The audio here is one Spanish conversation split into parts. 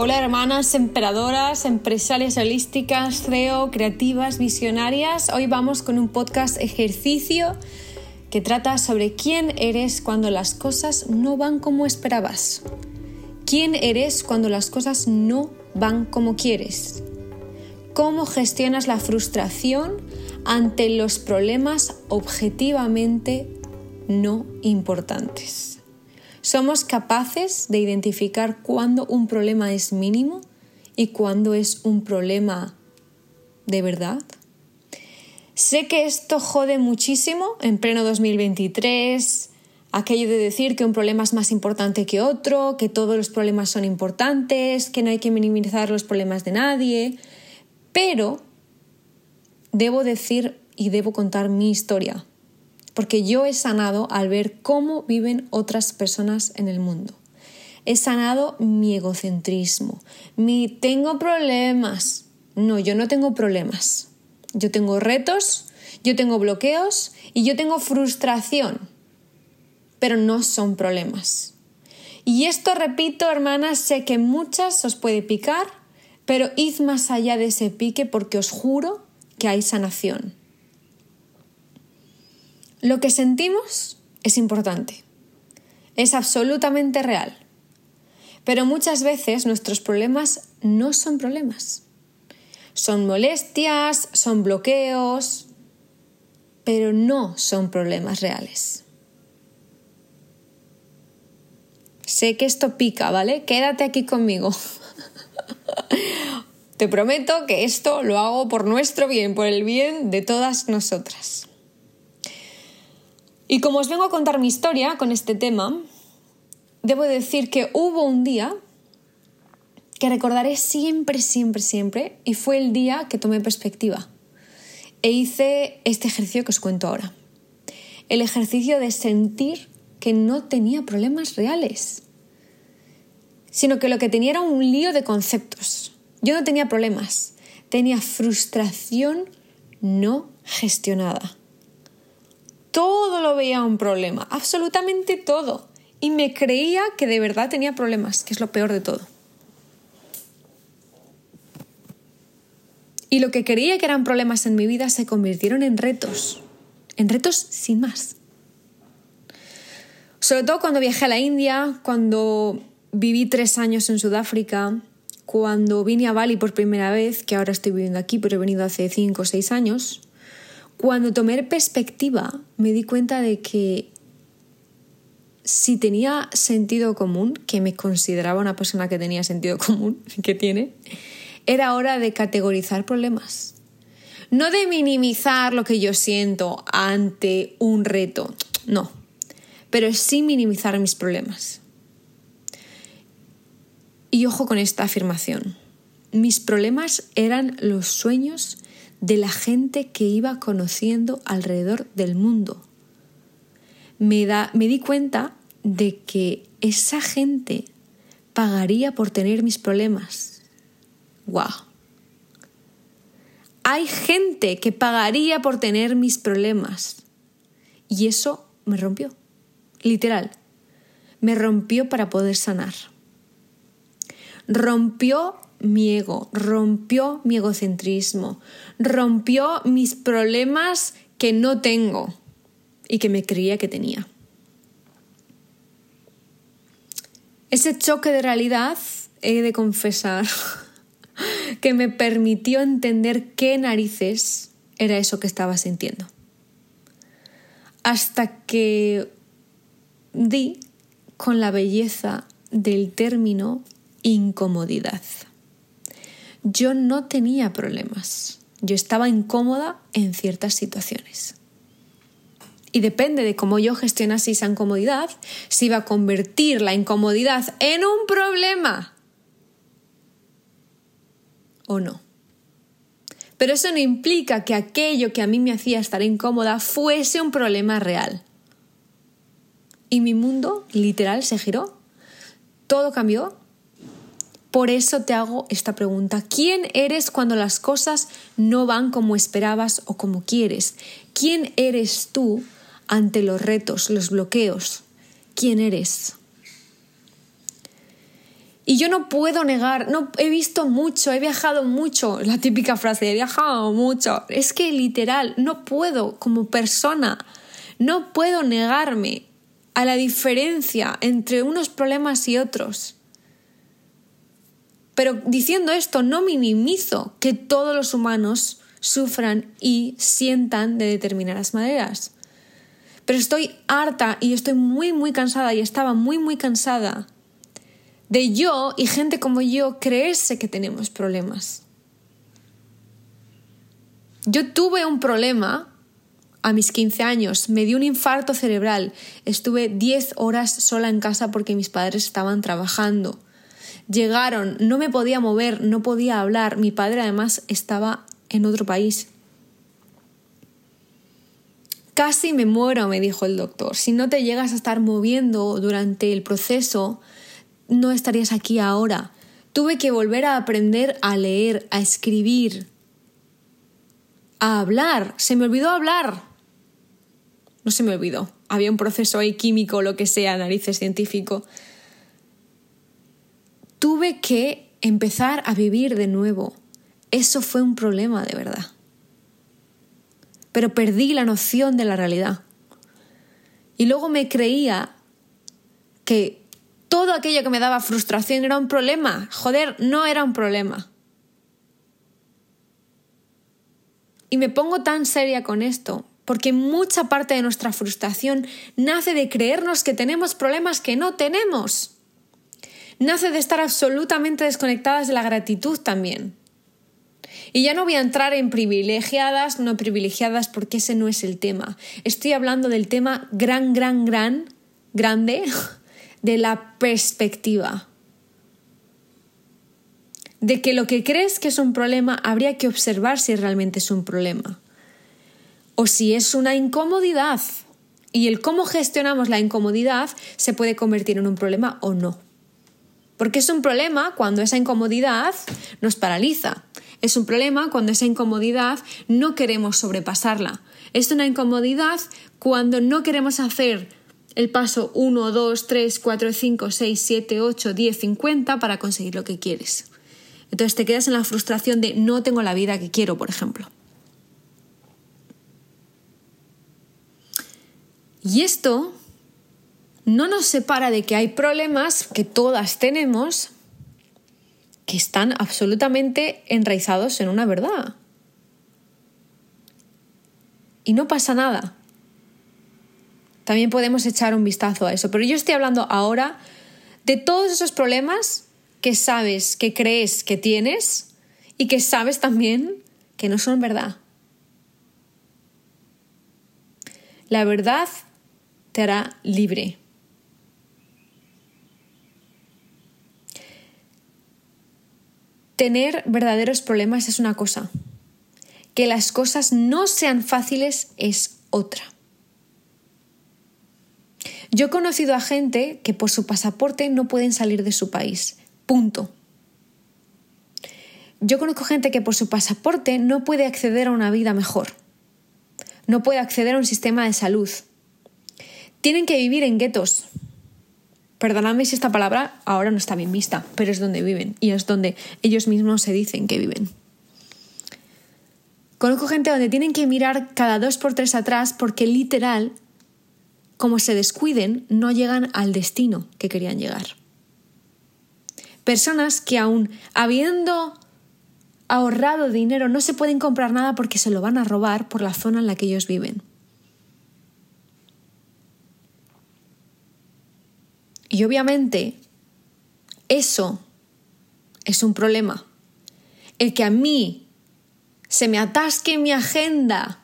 Hola hermanas emperadoras, empresarias holísticas, CEO, creativas, visionarias. Hoy vamos con un podcast ejercicio que trata sobre quién eres cuando las cosas no van como esperabas. ¿Quién eres cuando las cosas no van como quieres? ¿Cómo gestionas la frustración ante los problemas objetivamente no importantes? Somos capaces de identificar cuándo un problema es mínimo y cuándo es un problema de verdad. Sé que esto jode muchísimo en pleno 2023, aquello de decir que un problema es más importante que otro, que todos los problemas son importantes, que no hay que minimizar los problemas de nadie, pero debo decir y debo contar mi historia porque yo he sanado al ver cómo viven otras personas en el mundo. He sanado mi egocentrismo, mi tengo problemas. No, yo no tengo problemas. Yo tengo retos, yo tengo bloqueos y yo tengo frustración, pero no son problemas. Y esto, repito, hermanas, sé que muchas os puede picar, pero id más allá de ese pique porque os juro que hay sanación. Lo que sentimos es importante, es absolutamente real, pero muchas veces nuestros problemas no son problemas. Son molestias, son bloqueos, pero no son problemas reales. Sé que esto pica, ¿vale? Quédate aquí conmigo. Te prometo que esto lo hago por nuestro bien, por el bien de todas nosotras. Y como os vengo a contar mi historia con este tema, debo decir que hubo un día que recordaré siempre, siempre, siempre, y fue el día que tomé perspectiva e hice este ejercicio que os cuento ahora. El ejercicio de sentir que no tenía problemas reales, sino que lo que tenía era un lío de conceptos. Yo no tenía problemas, tenía frustración no gestionada todo lo veía un problema, absolutamente todo. Y me creía que de verdad tenía problemas, que es lo peor de todo. Y lo que creía que eran problemas en mi vida se convirtieron en retos, en retos sin más. Sobre todo cuando viajé a la India, cuando viví tres años en Sudáfrica, cuando vine a Bali por primera vez, que ahora estoy viviendo aquí, pero he venido hace cinco o seis años, cuando tomé perspectiva, me di cuenta de que si tenía sentido común, que me consideraba una persona que tenía sentido común, que tiene, era hora de categorizar problemas. No de minimizar lo que yo siento ante un reto, no, pero sí minimizar mis problemas. Y ojo con esta afirmación. Mis problemas eran los sueños de la gente que iba conociendo alrededor del mundo. Me, da, me di cuenta de que esa gente pagaría por tener mis problemas. ¡Wow! Hay gente que pagaría por tener mis problemas. Y eso me rompió. Literal. Me rompió para poder sanar. Rompió mi ego, rompió mi egocentrismo, rompió mis problemas que no tengo y que me creía que tenía. Ese choque de realidad, he de confesar, que me permitió entender qué narices era eso que estaba sintiendo. Hasta que di con la belleza del término incomodidad yo no tenía problemas. Yo estaba incómoda en ciertas situaciones. Y depende de cómo yo gestionase esa incomodidad, si iba a convertir la incomodidad en un problema o no. Pero eso no implica que aquello que a mí me hacía estar incómoda fuese un problema real. Y mi mundo literal se giró. Todo cambió por eso te hago esta pregunta. ¿Quién eres cuando las cosas no van como esperabas o como quieres? ¿Quién eres tú ante los retos, los bloqueos? ¿Quién eres? Y yo no puedo negar, no he visto mucho, he viajado mucho, la típica frase, he viajado mucho. Es que literal, no puedo como persona, no puedo negarme a la diferencia entre unos problemas y otros. Pero diciendo esto, no minimizo que todos los humanos sufran y sientan de determinadas maneras. Pero estoy harta y estoy muy, muy cansada y estaba muy, muy cansada de yo y gente como yo creerse que tenemos problemas. Yo tuve un problema a mis 15 años, me dio un infarto cerebral, estuve 10 horas sola en casa porque mis padres estaban trabajando. Llegaron, no me podía mover, no podía hablar, mi padre además estaba en otro país. Casi me muero, me dijo el doctor. Si no te llegas a estar moviendo durante el proceso, no estarías aquí ahora. Tuve que volver a aprender a leer, a escribir, a hablar. Se me olvidó hablar. No se me olvidó. Había un proceso ahí químico, lo que sea, narices científico. Tuve que empezar a vivir de nuevo. Eso fue un problema de verdad. Pero perdí la noción de la realidad. Y luego me creía que todo aquello que me daba frustración era un problema. Joder, no era un problema. Y me pongo tan seria con esto, porque mucha parte de nuestra frustración nace de creernos que tenemos problemas que no tenemos. Nace de estar absolutamente desconectadas de la gratitud también. Y ya no voy a entrar en privilegiadas, no privilegiadas, porque ese no es el tema. Estoy hablando del tema gran, gran, gran, grande de la perspectiva. De que lo que crees que es un problema habría que observar si realmente es un problema. O si es una incomodidad. Y el cómo gestionamos la incomodidad se puede convertir en un problema o no. Porque es un problema cuando esa incomodidad nos paraliza. Es un problema cuando esa incomodidad no queremos sobrepasarla. Es una incomodidad cuando no queremos hacer el paso 1, 2, 3, 4, 5, 6, 7, 8, 10, 50 para conseguir lo que quieres. Entonces te quedas en la frustración de no tengo la vida que quiero, por ejemplo. Y esto no nos separa de que hay problemas que todas tenemos que están absolutamente enraizados en una verdad. Y no pasa nada. También podemos echar un vistazo a eso. Pero yo estoy hablando ahora de todos esos problemas que sabes, que crees que tienes y que sabes también que no son verdad. La verdad te hará libre. Tener verdaderos problemas es una cosa. Que las cosas no sean fáciles es otra. Yo he conocido a gente que por su pasaporte no pueden salir de su país. Punto. Yo conozco gente que por su pasaporte no puede acceder a una vida mejor. No puede acceder a un sistema de salud. Tienen que vivir en guetos. Perdonadme si esta palabra ahora no está bien vista, pero es donde viven y es donde ellos mismos se dicen que viven. Conozco gente donde tienen que mirar cada dos por tres atrás porque literal como se descuiden, no llegan al destino que querían llegar. Personas que aún habiendo ahorrado dinero no se pueden comprar nada porque se lo van a robar por la zona en la que ellos viven. Y obviamente eso es un problema. El que a mí se me atasque mi agenda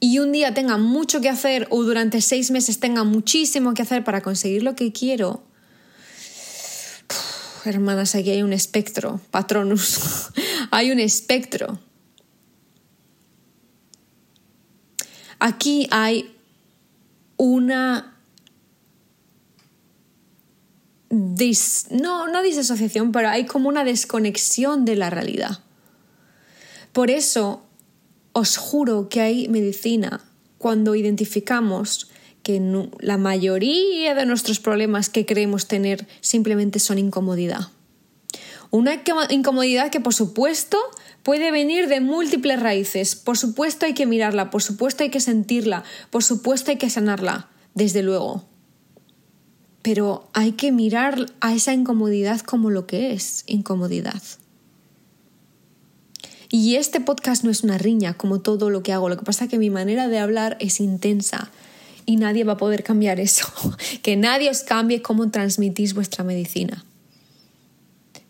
y un día tenga mucho que hacer o durante seis meses tenga muchísimo que hacer para conseguir lo que quiero, hermanas, aquí hay un espectro, patronus, hay un espectro. Aquí hay una no, no disasociación, pero hay como una desconexión de la realidad. Por eso os juro que hay medicina cuando identificamos que la mayoría de nuestros problemas que creemos tener simplemente son incomodidad. Una incomodidad que por supuesto puede venir de múltiples raíces. Por supuesto hay que mirarla, por supuesto hay que sentirla, por supuesto hay que sanarla, desde luego. Pero hay que mirar a esa incomodidad como lo que es incomodidad. Y este podcast no es una riña como todo lo que hago, lo que pasa es que mi manera de hablar es intensa y nadie va a poder cambiar eso, que nadie os cambie cómo transmitís vuestra medicina.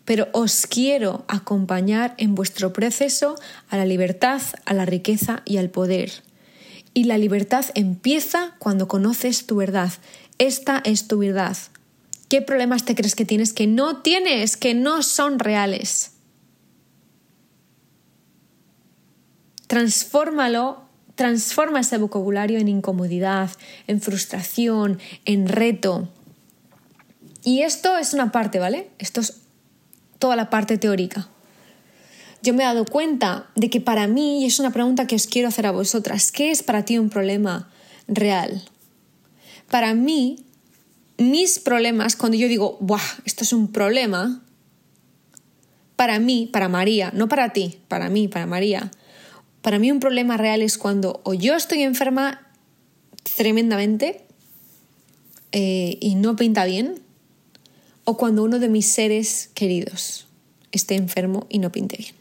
Pero os quiero acompañar en vuestro proceso a la libertad, a la riqueza y al poder. Y la libertad empieza cuando conoces tu verdad. Esta es tu verdad. ¿Qué problemas te crees que tienes que no tienes, que no son reales? Transfórmalo, transforma ese vocabulario en incomodidad, en frustración, en reto. Y esto es una parte, ¿vale? Esto es toda la parte teórica. Yo me he dado cuenta de que para mí, y es una pregunta que os quiero hacer a vosotras, ¿qué es para ti un problema real? Para mí, mis problemas, cuando yo digo, ¡buah! Esto es un problema, para mí, para María, no para ti, para mí, para María, para mí un problema real es cuando o yo estoy enferma tremendamente eh, y no pinta bien, o cuando uno de mis seres queridos esté enfermo y no pinte bien.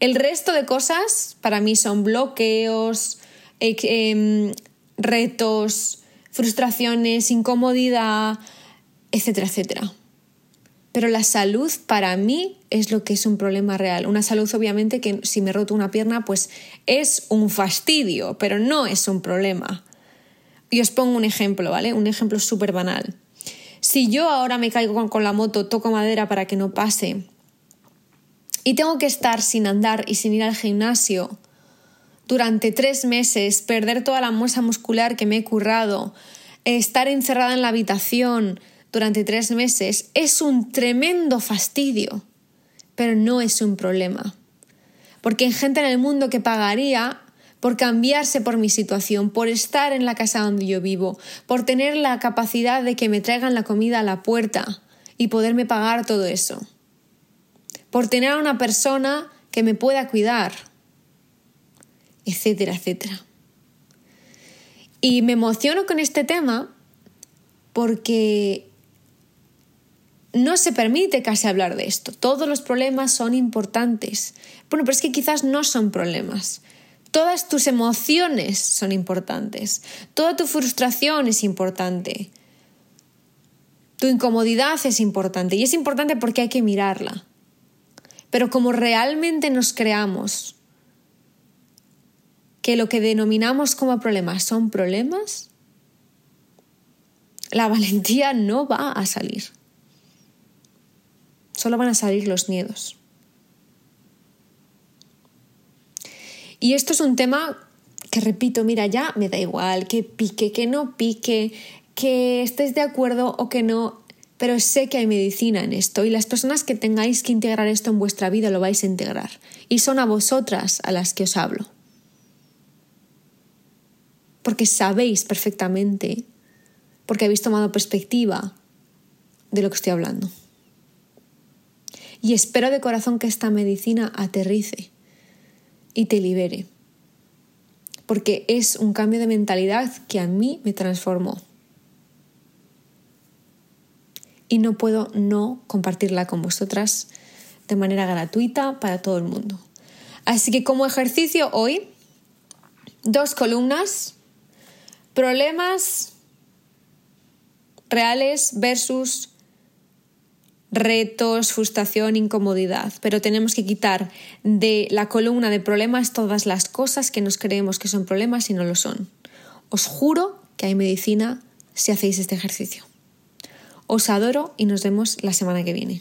El resto de cosas para mí son bloqueos, em, retos, frustraciones, incomodidad, etcétera, etcétera. Pero la salud para mí es lo que es un problema real. Una salud obviamente que si me roto una pierna pues es un fastidio, pero no es un problema. Y os pongo un ejemplo, ¿vale? Un ejemplo súper banal. Si yo ahora me caigo con la moto, toco madera para que no pase, y tengo que estar sin andar y sin ir al gimnasio durante tres meses, perder toda la masa muscular que me he currado, estar encerrada en la habitación, durante tres meses es un tremendo fastidio, pero no es un problema. Porque hay gente en el mundo que pagaría por cambiarse por mi situación, por estar en la casa donde yo vivo, por tener la capacidad de que me traigan la comida a la puerta y poderme pagar todo eso, por tener a una persona que me pueda cuidar, etcétera, etcétera. Y me emociono con este tema porque no se permite casi hablar de esto. Todos los problemas son importantes. Bueno, pero es que quizás no son problemas. Todas tus emociones son importantes. Toda tu frustración es importante. Tu incomodidad es importante. Y es importante porque hay que mirarla. Pero como realmente nos creamos que lo que denominamos como problemas son problemas, la valentía no va a salir solo van a salir los miedos. Y esto es un tema que repito, mira, ya me da igual que pique, que no pique, que estés de acuerdo o que no, pero sé que hay medicina en esto y las personas que tengáis que integrar esto en vuestra vida lo vais a integrar. Y son a vosotras a las que os hablo. Porque sabéis perfectamente, porque habéis tomado perspectiva de lo que estoy hablando y espero de corazón que esta medicina aterrice y te libere, porque es un cambio de mentalidad que a mí me transformó. Y no puedo no compartirla con vosotras de manera gratuita para todo el mundo. Así que como ejercicio hoy, dos columnas, problemas reales versus retos, frustración, incomodidad, pero tenemos que quitar de la columna de problemas todas las cosas que nos creemos que son problemas y no lo son. Os juro que hay medicina si hacéis este ejercicio. Os adoro y nos vemos la semana que viene.